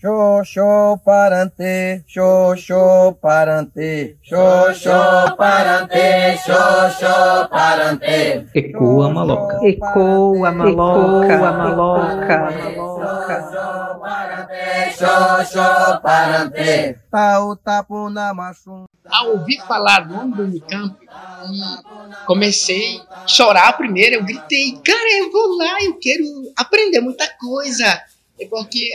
Xoxô parante, xoxô parante, xoxô parante, xoxô parante. Ecoa maloca. Ecoa maloca, Ecoa maloca. Xoxô parante, tau tapu na machum. Ao ouvir falar do nome do Unicamp, comecei a chorar primeiro, eu gritei, cara, eu vou lá, eu quero aprender muita coisa. É porque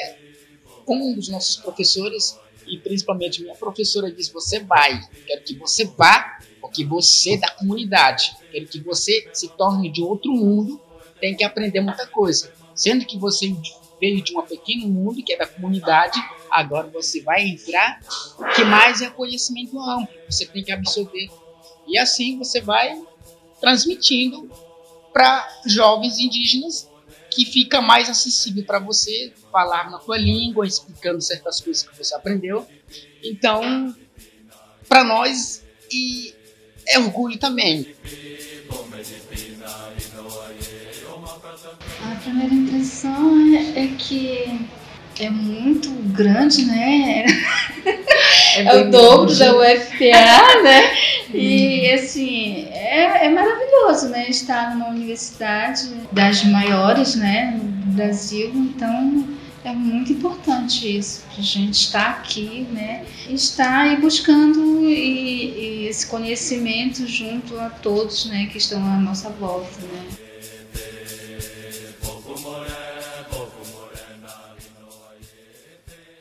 um dos nossos professores, e principalmente minha professora, disse: Você vai, quero que você vá, porque você é da comunidade, quero que você se torne de outro mundo, tem que aprender muita coisa. Sendo que você veio de um pequeno mundo, que é da comunidade, agora você vai entrar, que mais é conhecimento amplo, você tem que absorver. E assim você vai transmitindo para jovens indígenas que fica mais acessível para você falar na tua língua, explicando certas coisas que você aprendeu. Então, para nós e é orgulho também. A primeira impressão é, é que é muito grande, né? É, é o dobro da UFPA, né? E assim, é, é maravilhoso, né? Estar numa universidade das maiores, né? Do Brasil, então é muito importante isso, a gente estar aqui, né? Estar aí buscando e, e esse conhecimento junto a todos, né? Que estão à nossa volta, né?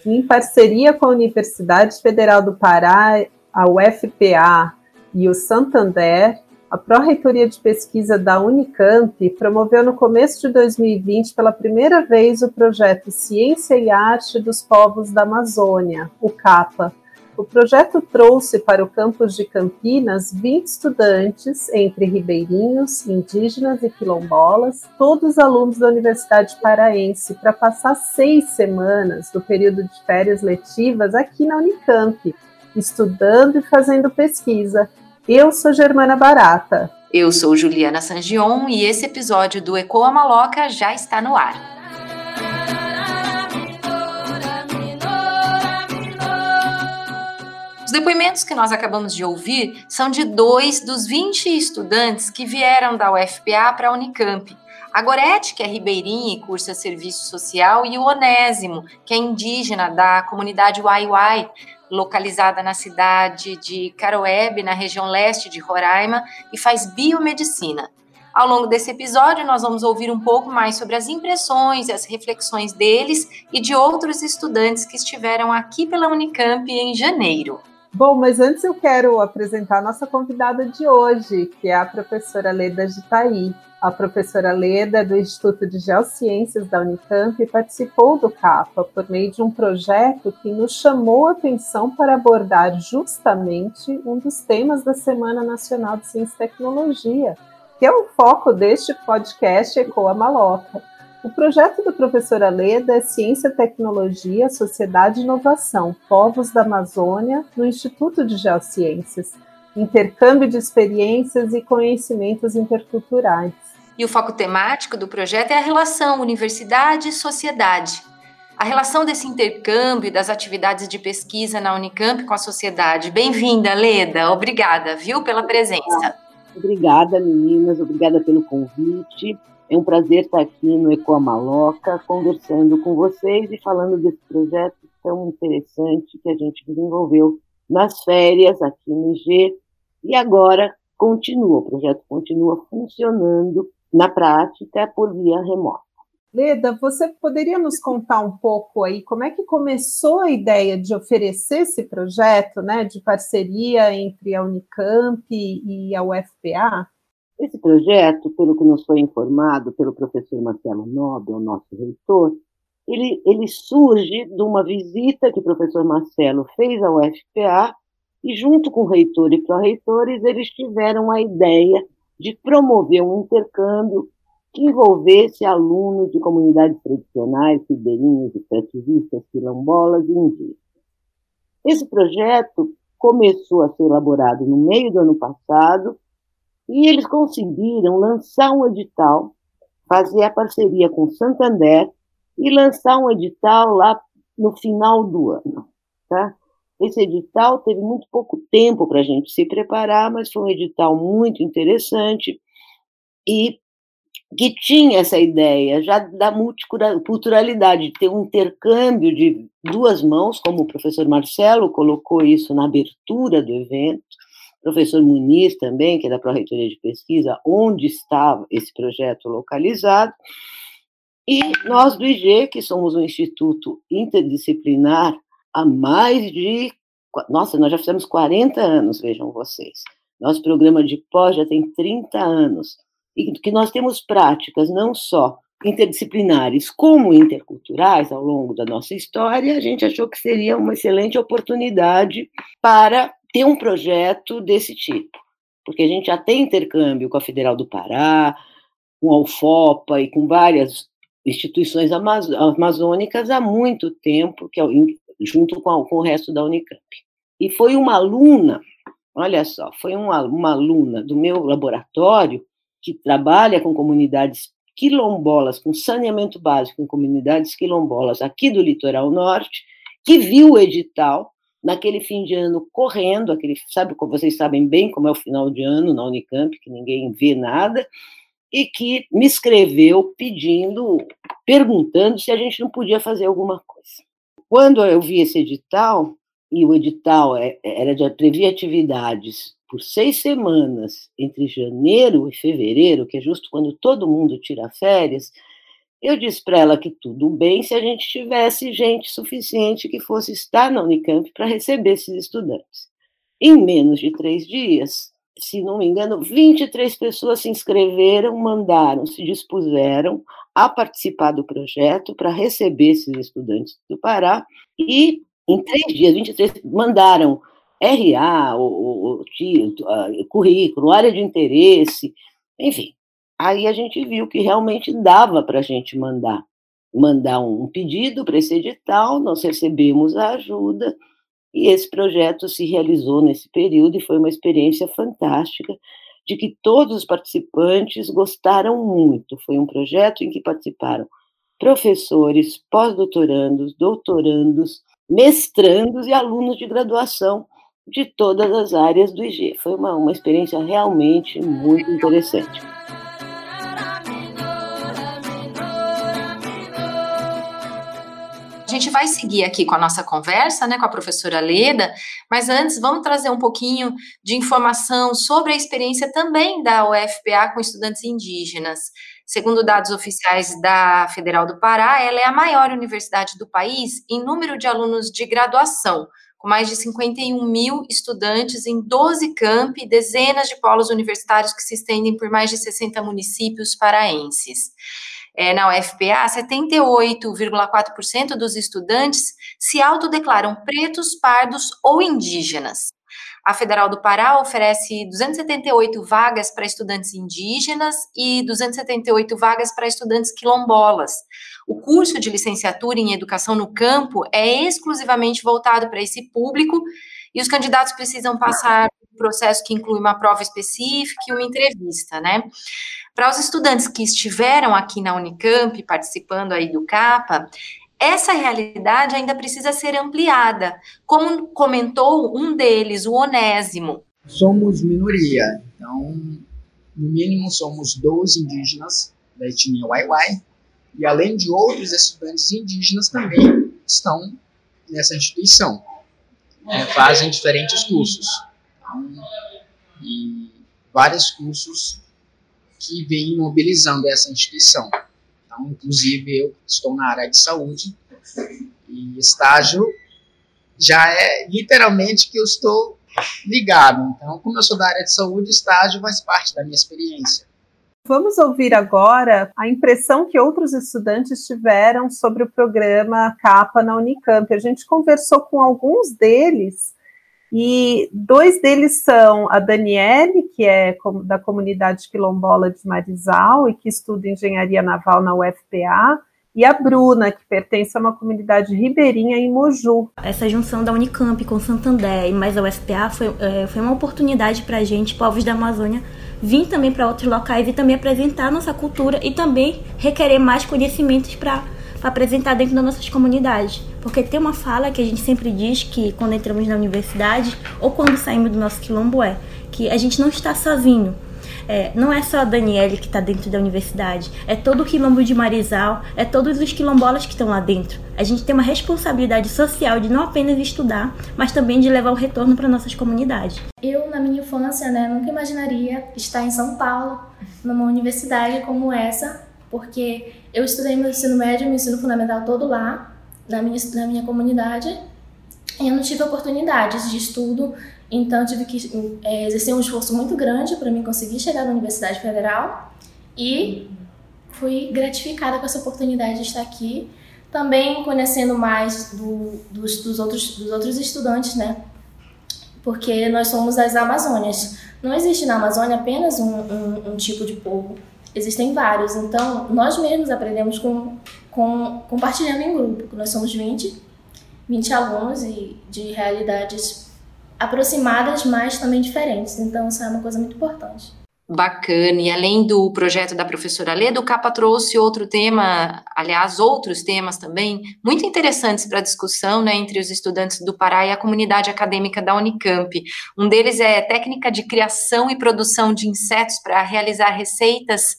Em parceria com a Universidade Federal do Pará, a UFPA e o Santander, a Pró-Reitoria de Pesquisa da Unicamp promoveu no começo de 2020 pela primeira vez o projeto Ciência e Arte dos Povos da Amazônia, o CAPA. O projeto trouxe para o campus de Campinas 20 estudantes, entre ribeirinhos, indígenas e quilombolas, todos alunos da Universidade Paraense, para passar seis semanas do período de férias letivas aqui na Unicamp, estudando e fazendo pesquisa. Eu sou Germana Barata. Eu sou Juliana Sangion e esse episódio do Ecoa Maloca já está no ar. Depoimentos que nós acabamos de ouvir são de dois dos 20 estudantes que vieram da UFPA para a Unicamp. A Gorete, que é ribeirinha e cursa serviço social, e o Onésimo, que é indígena da comunidade Waiwai, localizada na cidade de Caroebe, na região leste de Roraima, e faz biomedicina. Ao longo desse episódio, nós vamos ouvir um pouco mais sobre as impressões e as reflexões deles e de outros estudantes que estiveram aqui pela Unicamp em janeiro. Bom, mas antes eu quero apresentar a nossa convidada de hoje, que é a professora Leda Gitaí. A professora Leda, do Instituto de Geociências da Unicamp, participou do CAPA por meio de um projeto que nos chamou a atenção para abordar justamente um dos temas da Semana Nacional de Ciência e Tecnologia, que é o foco deste podcast Ecoa Maloca. O projeto da professora Leda é Ciência, Tecnologia, Sociedade e Inovação, Povos da Amazônia, no Instituto de Geociências, intercâmbio de experiências e conhecimentos interculturais. E o foco temático do projeto é a relação universidade e sociedade. A relação desse intercâmbio e das atividades de pesquisa na Unicamp com a sociedade. Bem-vinda, Leda. Obrigada, viu, pela presença. Obrigada, meninas. Obrigada pelo convite. É um prazer estar aqui no Ecoa Maloca, conversando com vocês e falando desse projeto tão interessante que a gente desenvolveu nas férias aqui no IG e agora continua, o projeto continua funcionando na prática por via remota. Leda, você poderia nos contar um pouco aí como é que começou a ideia de oferecer esse projeto, né, de parceria entre a Unicamp e a UFPA? Esse projeto, pelo que nos foi informado pelo professor Marcelo Nobel, nosso reitor, ele, ele surge de uma visita que o professor Marcelo fez ao UFPA e, junto com o reitor e pró-reitores, eles tiveram a ideia de promover um intercâmbio que envolvesse alunos de comunidades tradicionais, ribeirinhas, extrativistas, quilombolas e indígenas. Esse projeto começou a ser elaborado no meio do ano passado e eles conseguiram lançar um edital, fazer a parceria com Santander e lançar um edital lá no final do ano. Tá? Esse edital teve muito pouco tempo para a gente se preparar, mas foi um edital muito interessante e que tinha essa ideia já da multiculturalidade, de ter um intercâmbio de duas mãos, como o professor Marcelo colocou isso na abertura do evento, professor Muniz também, que é da Pró-Reitoria de Pesquisa, onde estava esse projeto localizado, e nós do IG, que somos um instituto interdisciplinar há mais de. Nossa, nós já fizemos 40 anos, vejam vocês. Nosso programa de pós já tem 30 anos. E que nós temos práticas não só interdisciplinares como interculturais ao longo da nossa história, a gente achou que seria uma excelente oportunidade para ter um projeto desse tipo. Porque a gente já tem intercâmbio com a Federal do Pará, com a UFOPA e com várias instituições amazônicas há muito tempo, que é junto com, com o resto da Unicamp. E foi uma aluna, olha só, foi uma, uma aluna do meu laboratório que trabalha com comunidades quilombolas, com saneamento básico em comunidades quilombolas aqui do litoral norte, que viu o edital naquele fim de ano correndo, aquele, sabe, como vocês sabem bem como é o final de ano na Unicamp, que ninguém vê nada, e que me escreveu pedindo, perguntando se a gente não podia fazer alguma coisa. Quando eu vi esse edital, e o edital é, era de previa atividades por seis semanas entre janeiro e fevereiro, que é justo quando todo mundo tira férias, eu disse para ela que tudo bem se a gente tivesse gente suficiente que fosse estar na Unicamp para receber esses estudantes. Em menos de três dias, se não me engano, 23 pessoas se inscreveram, mandaram, se dispuseram a participar do projeto para receber esses estudantes do Pará e em três dias, 23, mandaram RA, o, o, o, currículo, área de interesse, enfim. Aí a gente viu que realmente dava para a gente mandar, mandar um pedido para esse edital, nós recebemos a ajuda, e esse projeto se realizou nesse período e foi uma experiência fantástica, de que todos os participantes gostaram muito. Foi um projeto em que participaram professores, pós-doutorandos, doutorandos, mestrandos e alunos de graduação de todas as áreas do IG. Foi uma, uma experiência realmente muito interessante. Gente vai seguir aqui com a nossa conversa, né, com a professora Leda, mas antes vamos trazer um pouquinho de informação sobre a experiência também da UFPA com estudantes indígenas. Segundo dados oficiais da Federal do Pará, ela é a maior universidade do país em número de alunos de graduação, com mais de 51 mil estudantes em 12 campi, dezenas de polos universitários que se estendem por mais de 60 municípios paraenses é, na UFPA, 78,4% dos estudantes se autodeclaram pretos, pardos ou indígenas. A Federal do Pará oferece 278 vagas para estudantes indígenas e 278 vagas para estudantes quilombolas. O curso de licenciatura em educação no campo é exclusivamente voltado para esse público e os candidatos precisam passar um processo que inclui uma prova específica e uma entrevista, né? Para os estudantes que estiveram aqui na Unicamp, participando aí do CAPA, essa realidade ainda precisa ser ampliada, como comentou um deles, o Onésimo. Somos minoria, então, no mínimo, somos 12 indígenas da etnia Waiwai, e além de outros estudantes indígenas também estão nessa instituição, né, fazem diferentes cursos. E vários cursos que vem mobilizando essa instituição. Então, inclusive, eu estou na área de saúde e estágio já é literalmente que eu estou ligado. Então, como eu sou da área de saúde, estágio faz parte da minha experiência. Vamos ouvir agora a impressão que outros estudantes tiveram sobre o programa CAPA na Unicamp. A gente conversou com alguns deles e dois deles são a Daniele, que é da comunidade quilombola de Marizal e que estuda engenharia naval na UFPA, e a Bruna, que pertence a uma comunidade ribeirinha em Moju. Essa junção da Unicamp com Santander e mais a UFPA foi, é, foi uma oportunidade para a gente, povos da Amazônia, vir também para outros locais e também apresentar nossa cultura e também requerer mais conhecimentos para apresentar dentro das nossas comunidades Porque tem uma fala que a gente sempre diz que quando entramos na universidade ou quando saímos do nosso quilombo é que a gente não está sozinho. É, não é só a Daniele que está dentro da universidade, é todo o quilombo de Marizal, é todos os quilombolas que estão lá dentro. A gente tem uma responsabilidade social de não apenas estudar, mas também de levar o retorno para nossas comunidades. Eu, na minha infância, né, nunca imaginaria estar em São Paulo, numa universidade como essa, porque eu estudei meu ensino médio meu ensino fundamental todo lá, na minha, na minha comunidade, e eu não tive oportunidades de estudo, então tive que é, exercer um esforço muito grande para mim conseguir chegar na Universidade Federal e fui gratificada com essa oportunidade de estar aqui, também conhecendo mais do, dos, dos, outros, dos outros estudantes, né? Porque nós somos das Amazônias. Não existe na Amazônia apenas um, um, um tipo de povo, existem vários. Então, nós mesmos aprendemos com, com compartilhando em grupo. Nós somos 20, 20 alunos e de realidades aproximadas, mas também diferentes. Então, isso é uma coisa muito importante. Bacana. E além do projeto da professora Leda, o Capa trouxe outro tema, aliás, outros temas também, muito interessantes para discussão né, entre os estudantes do Pará e a comunidade acadêmica da Unicamp. Um deles é técnica de criação e produção de insetos para realizar receitas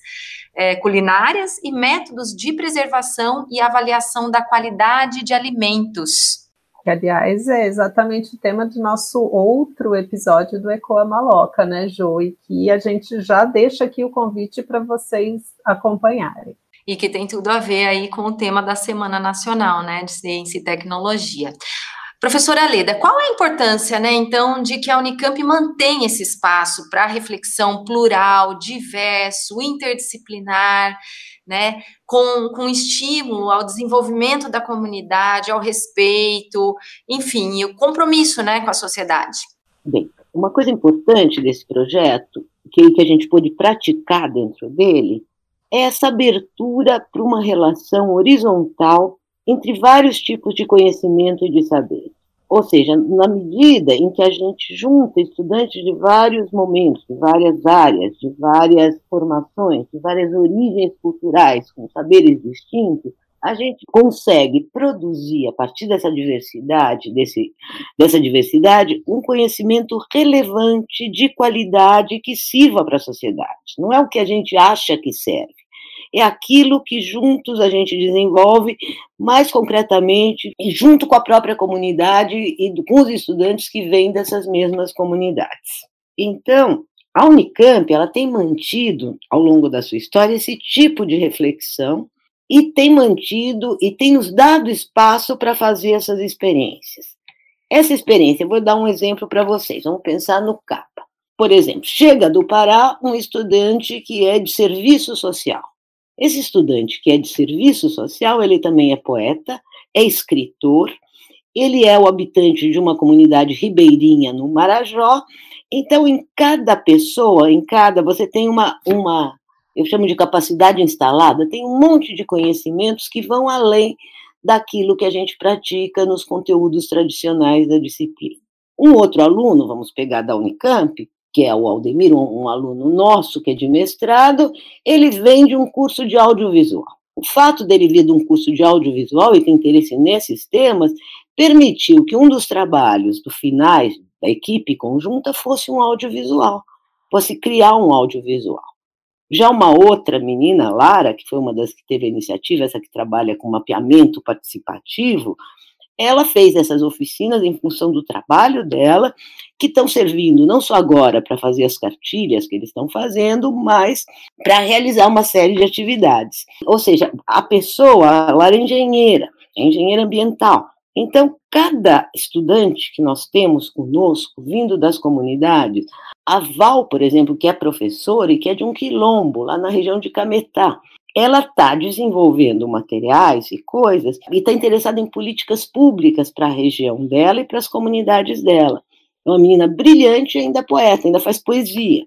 é, culinárias e métodos de preservação e avaliação da qualidade de alimentos que aliás é exatamente o tema do nosso outro episódio do Ecoa Maloca, né, Jo? E que a gente já deixa aqui o convite para vocês acompanharem. E que tem tudo a ver aí com o tema da Semana Nacional, né, de Ciência e Tecnologia. Professora Leda, qual a importância, né, então, de que a Unicamp mantenha esse espaço para reflexão plural, diverso, interdisciplinar, né, com, com estímulo ao desenvolvimento da comunidade, ao respeito, enfim, o compromisso né, com a sociedade. Bem, uma coisa importante desse projeto, que, que a gente pôde praticar dentro dele, é essa abertura para uma relação horizontal entre vários tipos de conhecimento e de saber. Ou seja, na medida em que a gente junta estudantes de vários momentos, de várias áreas, de várias formações, de várias origens culturais, com saberes distintos, a gente consegue produzir, a partir dessa diversidade, desse, dessa diversidade, um conhecimento relevante, de qualidade, que sirva para a sociedade. Não é o que a gente acha que serve é aquilo que juntos a gente desenvolve mais concretamente, junto com a própria comunidade e com os estudantes que vêm dessas mesmas comunidades. Então, a Unicamp ela tem mantido ao longo da sua história esse tipo de reflexão e tem mantido e tem nos dado espaço para fazer essas experiências. Essa experiência, eu vou dar um exemplo para vocês. Vamos pensar no CAPA. Por exemplo, chega do Pará um estudante que é de serviço social. Esse estudante que é de serviço social, ele também é poeta, é escritor, ele é o habitante de uma comunidade ribeirinha no Marajó. Então, em cada pessoa, em cada, você tem uma, uma, eu chamo de capacidade instalada, tem um monte de conhecimentos que vão além daquilo que a gente pratica nos conteúdos tradicionais da disciplina. Um outro aluno, vamos pegar da Unicamp, que é o Aldemir, um, aluno nosso que é de mestrado, ele vem de um curso de audiovisual. O fato dele vir de um curso de audiovisual e ter interesse nesses temas permitiu que um dos trabalhos do finais da equipe conjunta fosse um audiovisual, fosse criar um audiovisual. Já uma outra menina, Lara, que foi uma das que teve a iniciativa, essa que trabalha com mapeamento participativo, ela fez essas oficinas em função do trabalho dela, que estão servindo não só agora para fazer as cartilhas que eles estão fazendo, mas para realizar uma série de atividades. Ou seja, a pessoa, ela é engenheira, é engenheira ambiental. Então, cada estudante que nós temos conosco, vindo das comunidades, a Val, por exemplo, que é professora e que é de um quilombo, lá na região de Cametá, ela está desenvolvendo materiais e coisas e está interessada em políticas públicas para a região dela e para as comunidades dela. É uma menina brilhante e ainda poeta, ainda faz poesia.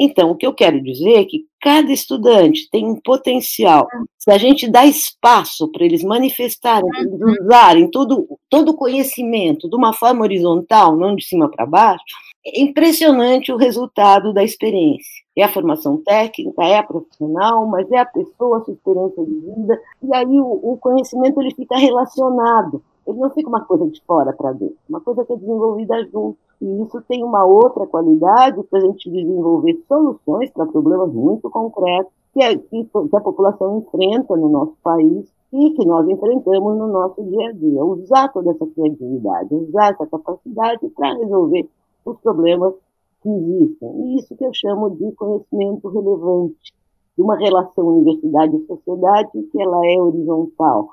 Então, o que eu quero dizer é que cada estudante tem um potencial. Se a gente dá espaço para eles manifestarem, eles usarem todo, todo o conhecimento de uma forma horizontal, não de cima para baixo, é impressionante o resultado da experiência. É a formação técnica, é a profissional, mas é a pessoa, a sua experiência de vida, e aí o, o conhecimento ele fica relacionado. ele não fica uma coisa de fora para dentro, uma coisa que é desenvolvida junto. E isso tem uma outra qualidade para a gente desenvolver soluções para problemas muito concretos que a, que a população enfrenta no nosso país e que nós enfrentamos no nosso dia a dia. Usar toda essa criatividade, usar essa capacidade para resolver os problemas que existem. E isso que eu chamo de conhecimento relevante, de uma relação universidade e sociedade que ela é horizontal,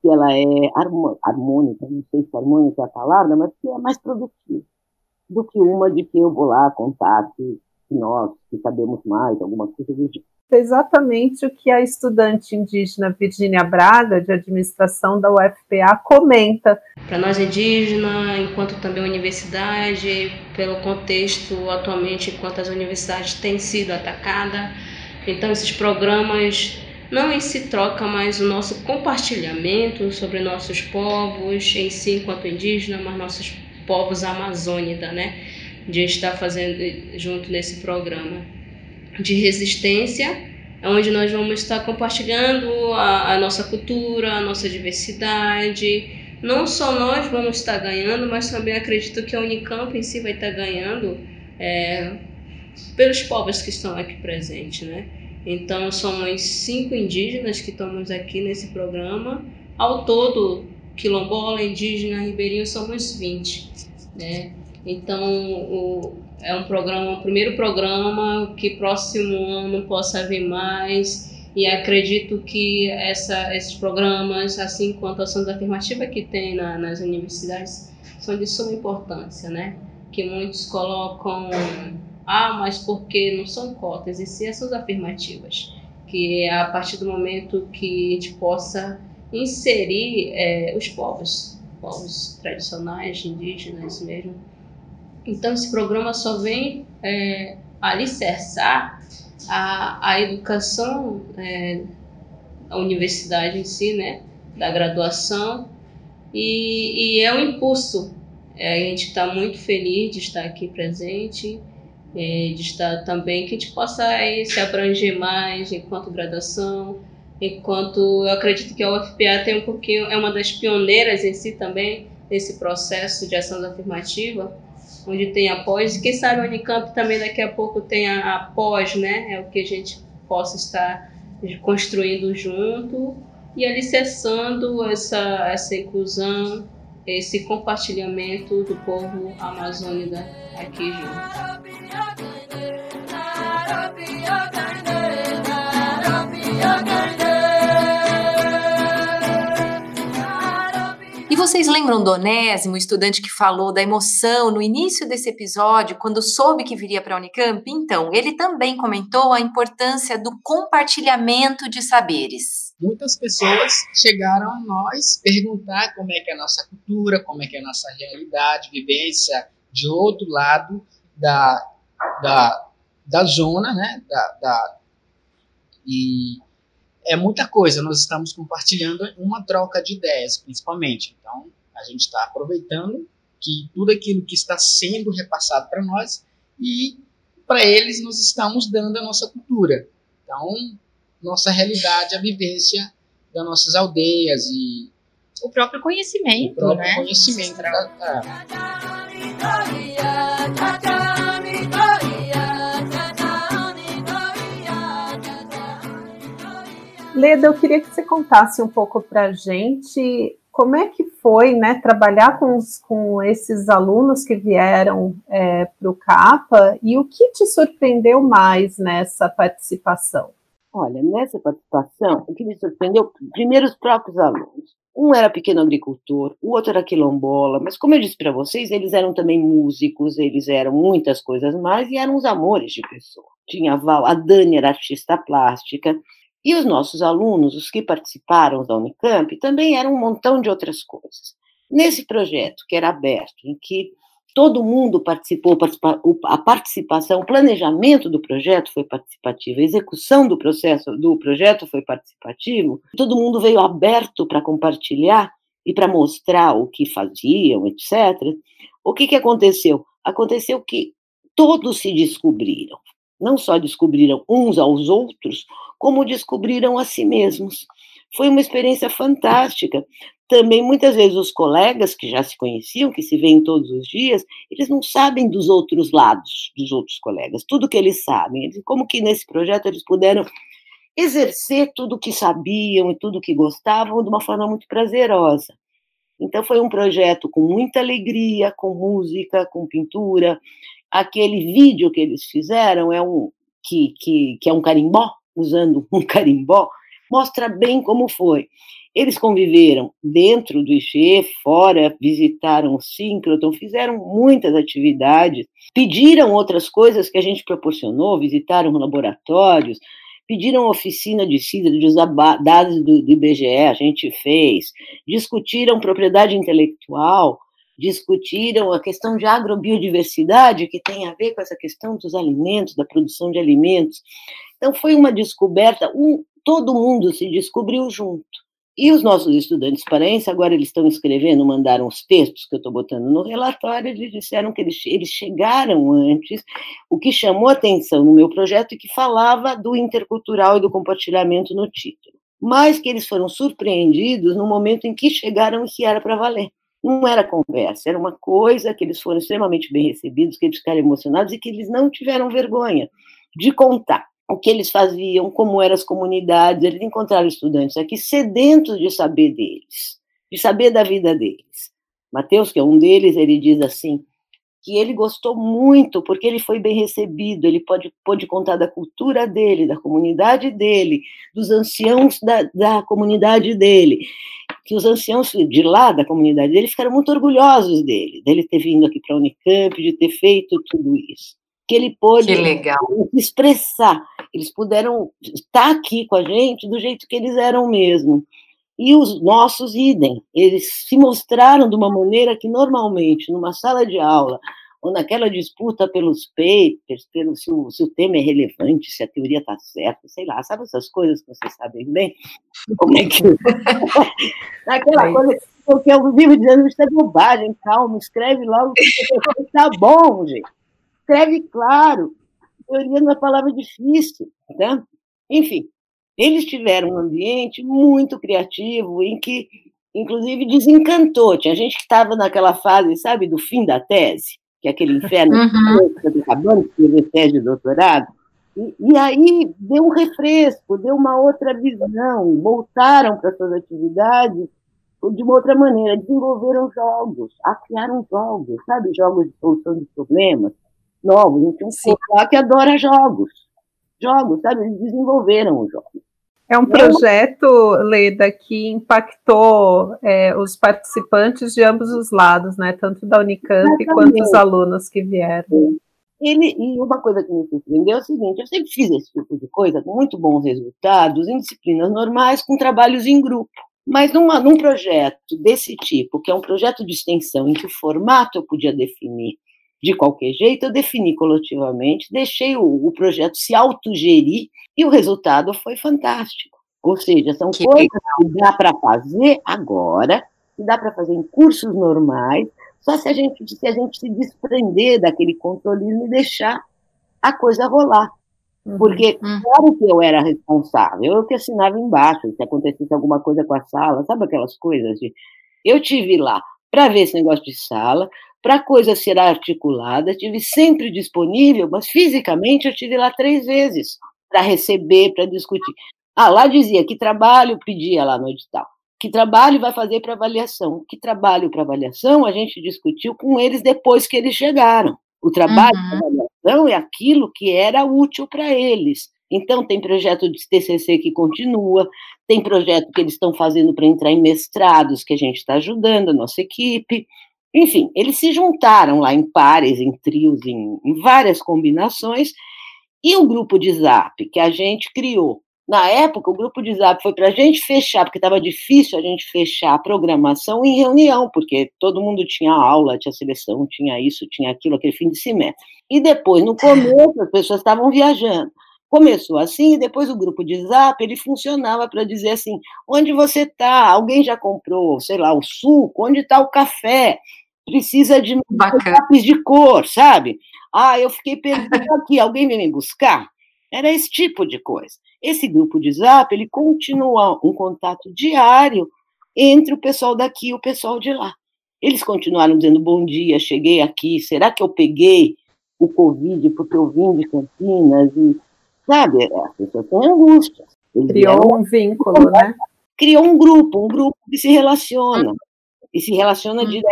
que ela é harmônica, não sei se harmônica é a palavra, mas que é mais produtiva do que uma de que eu vou lá contar que, que nós que sabemos mais, alguma coisa do tipo. Exatamente o que a estudante indígena Virginia Braga, de administração da UFPA, comenta. Para nós indígenas, enquanto também universidade, pelo contexto atualmente, enquanto as universidades têm sido atacadas, então esses programas não em si troca, mas o nosso compartilhamento sobre nossos povos em si enquanto indígena, mas nossos povos amazônicos, né? De estar fazendo junto nesse programa de resistência, onde nós vamos estar compartilhando a, a nossa cultura, a nossa diversidade. Não só nós vamos estar ganhando, mas também acredito que a Unicamp em si vai estar ganhando é, pelos povos que estão aqui presentes, né? Então, somos cinco indígenas que estamos aqui nesse programa. Ao todo, quilombola, indígena, ribeirinho, somos 20. Né? Então, o, é um programa, o primeiro programa que próximo ano possa vir mais. E acredito que essa, esses programas, assim quanto a ações afirmativas que tem na, nas universidades, são de suma importância, né? Que muitos colocam ah, mas porque não são cotas, e sim ações afirmativas. Que é a partir do momento que a gente possa inserir é, os povos, povos tradicionais, indígenas mesmo. Então, esse programa só vem é, alicerçar a, a educação, é, a universidade em si, né, da graduação, e, e é um impulso. É, a gente está muito feliz de estar aqui presente é, de estar também, que a gente possa aí, se abranger mais enquanto graduação, enquanto eu acredito que a UFPA tem um pouquinho, é uma das pioneiras em si também, nesse processo de ação afirmativa, onde tem a pós, quem sabe a Unicamp também daqui a pouco tem a, a pós, né, é o que a gente possa estar construindo junto e alicerçando essa, essa inclusão, esse compartilhamento do povo amazônico aqui junto. Vocês lembram do Onésimo, estudante que falou da emoção no início desse episódio, quando soube que viria para a Unicamp? Então, ele também comentou a importância do compartilhamento de saberes. Muitas pessoas chegaram a nós perguntar como é que é a nossa cultura, como é que é a nossa realidade, vivência de outro lado da, da, da zona, né? Da, da, e é muita coisa. Nós estamos compartilhando uma troca de ideias, principalmente. Então, a gente está aproveitando que tudo aquilo que está sendo repassado para nós e para eles nós estamos dando a nossa cultura. Então, nossa realidade, a vivência das nossas aldeias e o próprio conhecimento, o próprio né? conhecimento. Da, da, Leda, eu queria que você contasse um pouco para a gente como é que foi né, trabalhar com, os, com esses alunos que vieram é, para o CAPA e o que te surpreendeu mais nessa participação? Olha, nessa participação, o que me surpreendeu, primeiro os próprios alunos. Um era pequeno agricultor, o outro era quilombola, mas como eu disse para vocês, eles eram também músicos, eles eram muitas coisas mais e eram os amores de pessoa. Tinha a Val, a Dani era artista plástica, e os nossos alunos, os que participaram da Unicamp, também eram um montão de outras coisas. Nesse projeto, que era aberto, em que todo mundo participou, a participação, o planejamento do projeto foi participativo, a execução do processo do projeto foi participativo, todo mundo veio aberto para compartilhar e para mostrar o que faziam, etc. O que, que aconteceu? Aconteceu que todos se descobriram, não só descobriram uns aos outros, como descobriram a si mesmos. Foi uma experiência fantástica. Também, muitas vezes, os colegas que já se conheciam, que se veem todos os dias, eles não sabem dos outros lados dos outros colegas, tudo que eles sabem. Como que nesse projeto eles puderam exercer tudo que sabiam e tudo que gostavam de uma forma muito prazerosa. Então, foi um projeto com muita alegria, com música, com pintura. Aquele vídeo que eles fizeram é um que, que, que é um carimbó, usando um carimbó, mostra bem como foi. Eles conviveram dentro do ICHE, fora, visitaram o síncroton, fizeram muitas atividades, pediram outras coisas que a gente proporcionou, visitaram laboratórios, pediram oficina de CIDA, de usar dados do, do IBGE, a gente fez, discutiram propriedade intelectual, discutiram a questão de agrobiodiversidade, que tem a ver com essa questão dos alimentos, da produção de alimentos. Então, foi uma descoberta, um, todo mundo se descobriu junto. E os nossos estudantes paraenses, agora eles estão escrevendo, mandaram os textos que eu estou botando no relatório, eles disseram que eles, eles chegaram antes, o que chamou atenção no meu projeto e que falava do intercultural e do compartilhamento no título. Mas que eles foram surpreendidos no momento em que chegaram e que era para valer. Não era conversa, era uma coisa que eles foram extremamente bem recebidos, que eles ficaram emocionados e que eles não tiveram vergonha de contar o que eles faziam, como eram as comunidades, eles encontraram estudantes aqui sedentos de saber deles, de saber da vida deles. Mateus, que é um deles, ele diz assim, que ele gostou muito, porque ele foi bem recebido, ele pode, pode contar da cultura dele, da comunidade dele, dos anciãos da, da comunidade dele, que os anciãos de lá, da comunidade dele, ficaram muito orgulhosos dele, dele ter vindo aqui para a Unicamp, de ter feito tudo isso que ele pôde que expressar. Eles puderam estar aqui com a gente do jeito que eles eram mesmo. E os nossos idem, eles se mostraram de uma maneira que normalmente numa sala de aula ou naquela disputa pelos papers, pelo se o, se o tema é relevante, se a teoria está certa, sei lá, sabe essas coisas que vocês sabem bem? Como é que. Naquela é coisa, porque eu vivo dizendo isso é bobagem, calma, escreve logo, está bom, gente escreve claro. Teoria é uma palavra difícil, né? Enfim, eles tiveram um ambiente muito criativo em que, inclusive, desencantou. Tinha gente que estava naquela fase, sabe, do fim da tese, que é aquele inferno uhum. que está acabando de escrever tese de doutorado. E, e, aí deu um refresco, deu uma outra visão, voltaram para suas atividades de uma outra maneira, desenvolveram jogos, criaram jogos, sabe, jogos de solução de problemas, novos. A gente tem um lá que adora jogos. Jogos, sabe? Eles desenvolveram os jogos. É um projeto, Leda, que impactou é, os participantes de ambos os lados, né? Tanto da Unicamp Exatamente. quanto os alunos que vieram. Ele, e uma coisa que me surpreendeu é o seguinte: eu sempre fiz esse tipo de coisa com muito bons resultados em disciplinas normais, com trabalhos em grupo. Mas numa, num projeto desse tipo, que é um projeto de extensão, em que o formato eu podia definir de qualquer jeito, eu defini coletivamente, deixei o, o projeto se autogerir e o resultado foi fantástico. Ou seja, são que coisas que dá para fazer agora, que dá para fazer em cursos normais, só se a gente se a gente se desprender daquele controlismo e deixar a coisa rolar. Uhum, Porque, uhum. claro que eu era responsável, eu que assinava embaixo, se acontecesse alguma coisa com a sala, sabe aquelas coisas de. Eu tive lá para ver esse negócio de sala, para a coisa ser articulada, estive sempre disponível, mas fisicamente eu estive lá três vezes para receber, para discutir. Ah, lá dizia que trabalho pedia lá no edital. Que trabalho vai fazer para avaliação? Que trabalho para avaliação a gente discutiu com eles depois que eles chegaram. O trabalho uhum. para avaliação é aquilo que era útil para eles. Então, tem projeto de TCC que continua, tem projeto que eles estão fazendo para entrar em mestrados, que a gente está ajudando, a nossa equipe. Enfim, eles se juntaram lá em pares, em trios, em, em várias combinações, e o grupo de zap que a gente criou. Na época, o grupo de zap foi para a gente fechar, porque estava difícil a gente fechar a programação em reunião, porque todo mundo tinha aula, tinha seleção, tinha isso, tinha aquilo, aquele fim de semestre. E depois, no começo, as pessoas estavam viajando. Começou assim, e depois o grupo de zap, ele funcionava para dizer assim, onde você está? Alguém já comprou, sei lá, o suco? Onde está o café? Precisa de lápis de cor, sabe? Ah, eu fiquei perdido aqui, alguém vem me buscar? Era esse tipo de coisa. Esse grupo de Zap, ele continua um contato diário entre o pessoal daqui e o pessoal de lá. Eles continuaram dizendo bom dia, cheguei aqui, será que eu peguei o Covid porque eu vim de Campinas? E, sabe, as pessoas têm angústia. Criou um vínculo, né? Criou um grupo, um grupo que se relaciona, e se relaciona uhum. di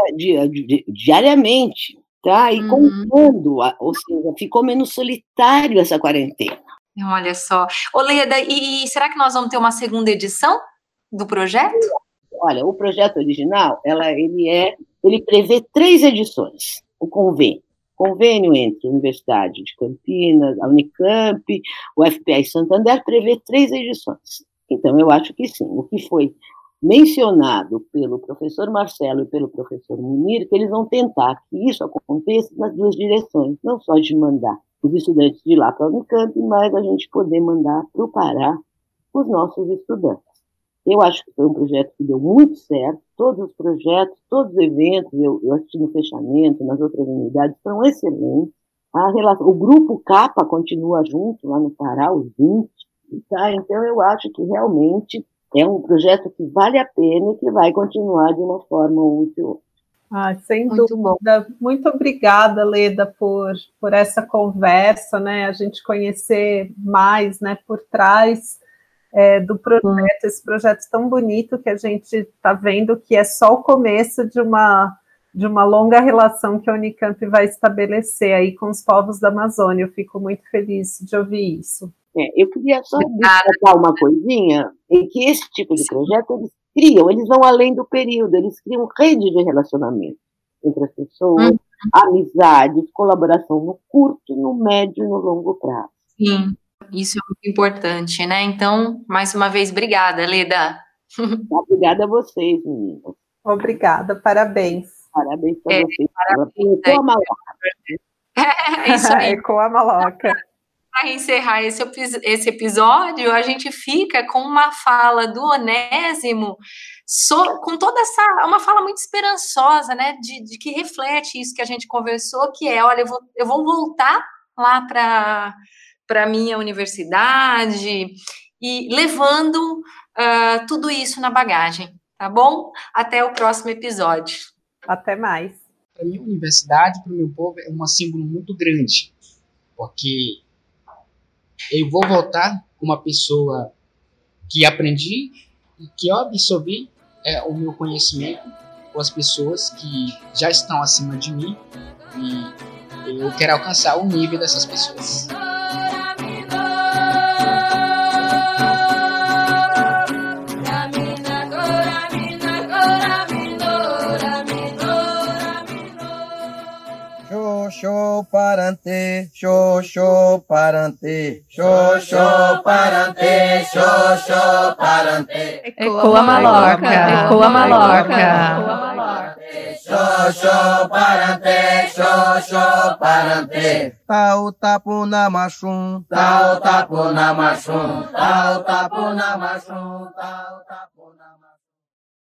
di diariamente, tá? E uhum. contando, ou seja, ficou menos solitário essa quarentena. Olha só. Ô, Leda, e, e será que nós vamos ter uma segunda edição do projeto? Olha, o projeto original, ela, ele é, ele prevê três edições, o convênio. Convênio entre a Universidade de Campinas, a Unicamp, o FPA e Santander prevê três edições. Então, eu acho que sim. O que foi mencionado pelo professor Marcelo e pelo professor Munir, que eles vão tentar que isso aconteça nas duas direções, não só de mandar os estudantes de lá para a Unicamp, mas a gente poder mandar para o Pará os nossos estudantes. Eu acho que foi um projeto que deu muito certo. Todos os projetos, todos os eventos, eu, eu assisti no fechamento, nas outras unidades, foram excelentes. Relação, o grupo Capa continua junto lá no Pará, os 20. Tá? Então, eu acho que realmente é um projeto que vale a pena e que vai continuar de uma forma útil. Ah, sem Muito dúvida. Bom. Muito obrigada, Leda, por, por essa conversa, né? A gente conhecer mais, né, por trás é, do projeto, esse projeto tão bonito que a gente está vendo que é só o começo de uma, de uma longa relação que a Unicamp vai estabelecer aí com os povos da Amazônia. Eu fico muito feliz de ouvir isso. É, eu queria só destacar uma coisinha, em que esse tipo de projeto eles criam, eles vão além do período, eles criam rede de relacionamento entre as pessoas, uhum. amizades, colaboração no curto, no médio e no longo prazo. Sim. Isso é muito importante, né? Então, mais uma vez, obrigada, Leda. Obrigada a vocês, meninas. Obrigada, parabéns. Parabéns para é, vocês. Parabéns, com a maloca. É, isso aí. com a maloca. Para encerrar esse, esse episódio, a gente fica com uma fala do Onésimo, so, com toda essa. uma fala muito esperançosa, né? De, de que reflete isso que a gente conversou, que é: olha, eu vou, eu vou voltar lá para para a minha universidade e levando uh, tudo isso na bagagem, tá bom? Até o próximo episódio. Até mais. Para minha universidade, para o meu povo, é um símbolo muito grande, porque eu vou voltar uma pessoa que aprendi e que eu absorvi é, o meu conhecimento com as pessoas que já estão acima de mim e eu quero alcançar o nível dessas pessoas. Xô parante, xô xô parante, xô xô parante, xô xô parante. Ecoa maloca, ecoa maloca. Xô xô parante, xô xô parante. Tau tapu na machum, tau tapu na machum, tau tapu na machum, tau tapu na machum.